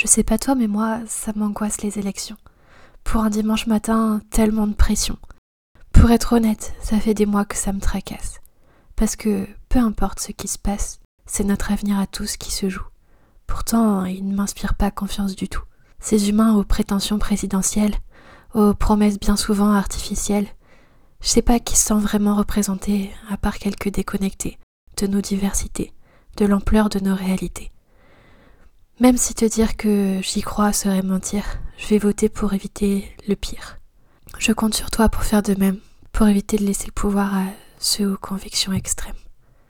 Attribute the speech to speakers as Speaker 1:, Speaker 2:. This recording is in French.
Speaker 1: Je sais pas toi, mais moi, ça m'angoisse les élections. Pour un dimanche matin, tellement de pression. Pour être honnête, ça fait des mois que ça me tracasse. Parce que, peu importe ce qui se passe, c'est notre avenir à tous qui se joue. Pourtant, il ne m'inspire pas confiance du tout. Ces humains aux prétentions présidentielles, aux promesses bien souvent artificielles, je sais pas qui se sent vraiment représenté, à part quelques déconnectés, de nos diversités, de l'ampleur de nos réalités. Même si te dire que j'y crois serait mentir, je vais voter pour éviter le pire. Je compte sur toi pour faire de même, pour éviter de laisser le pouvoir à ceux aux convictions extrêmes.